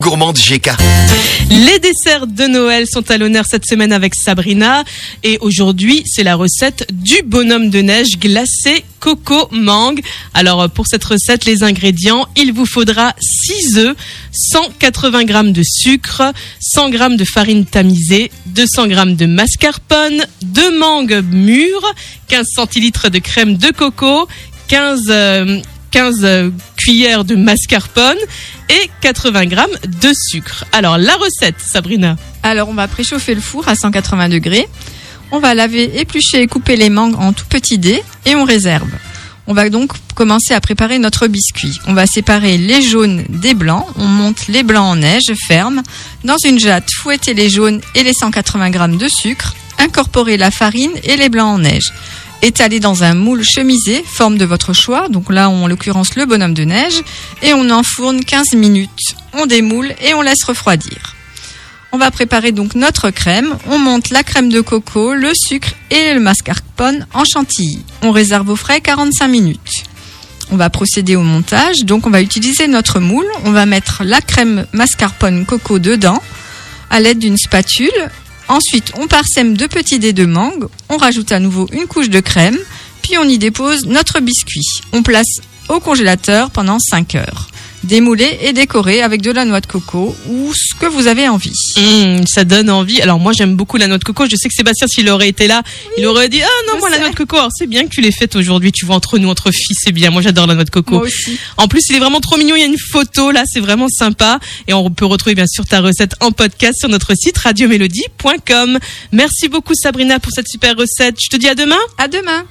Gourmande GK. Les desserts de Noël sont à l'honneur cette semaine avec Sabrina. Et aujourd'hui, c'est la recette du bonhomme de neige glacé coco mangue. Alors, pour cette recette, les ingrédients, il vous faudra 6 œufs, 180 g de sucre, 100 g de farine tamisée, 200 g de mascarpone, 2 mangues mûres, 15 centilitres de crème de coco, 15, 15 cuillères de mascarpone et 80 grammes de sucre. Alors la recette, Sabrina Alors on va préchauffer le four à 180 degrés. On va laver, éplucher et couper les mangues en tout petits dés et on réserve. On va donc commencer à préparer notre biscuit. On va séparer les jaunes des blancs. On monte les blancs en neige ferme. Dans une jatte, fouetter les jaunes et les 180 grammes de sucre. Incorporer la farine et les blancs en neige étalé dans un moule chemisé, forme de votre choix. Donc là, en l'occurrence, le bonhomme de neige. Et on enfourne 15 minutes. On démoule et on laisse refroidir. On va préparer donc notre crème. On monte la crème de coco, le sucre et le mascarpone en chantilly. On réserve au frais 45 minutes. On va procéder au montage. Donc on va utiliser notre moule. On va mettre la crème mascarpone coco dedans à l'aide d'une spatule Ensuite, on parsème deux petits dés de mangue, on rajoute à nouveau une couche de crème, puis on y dépose notre biscuit. On place au congélateur pendant 5 heures démoulé et décoré avec de la noix de coco ou ce que vous avez envie. Mmh, ça donne envie. Alors moi j'aime beaucoup la noix de coco. Je sais que Sébastien s'il aurait été là, il aurait dit ah non moi la noix de coco. Alors c'est bien que tu l'aies faite aujourd'hui. Tu vois entre nous entre filles c'est bien. Moi j'adore la noix de coco. Moi aussi. En plus il est vraiment trop mignon. Il y a une photo là c'est vraiment sympa et on peut retrouver bien sûr ta recette en podcast sur notre site radiomélodie.com. Merci beaucoup Sabrina pour cette super recette. Je te dis à demain. À demain.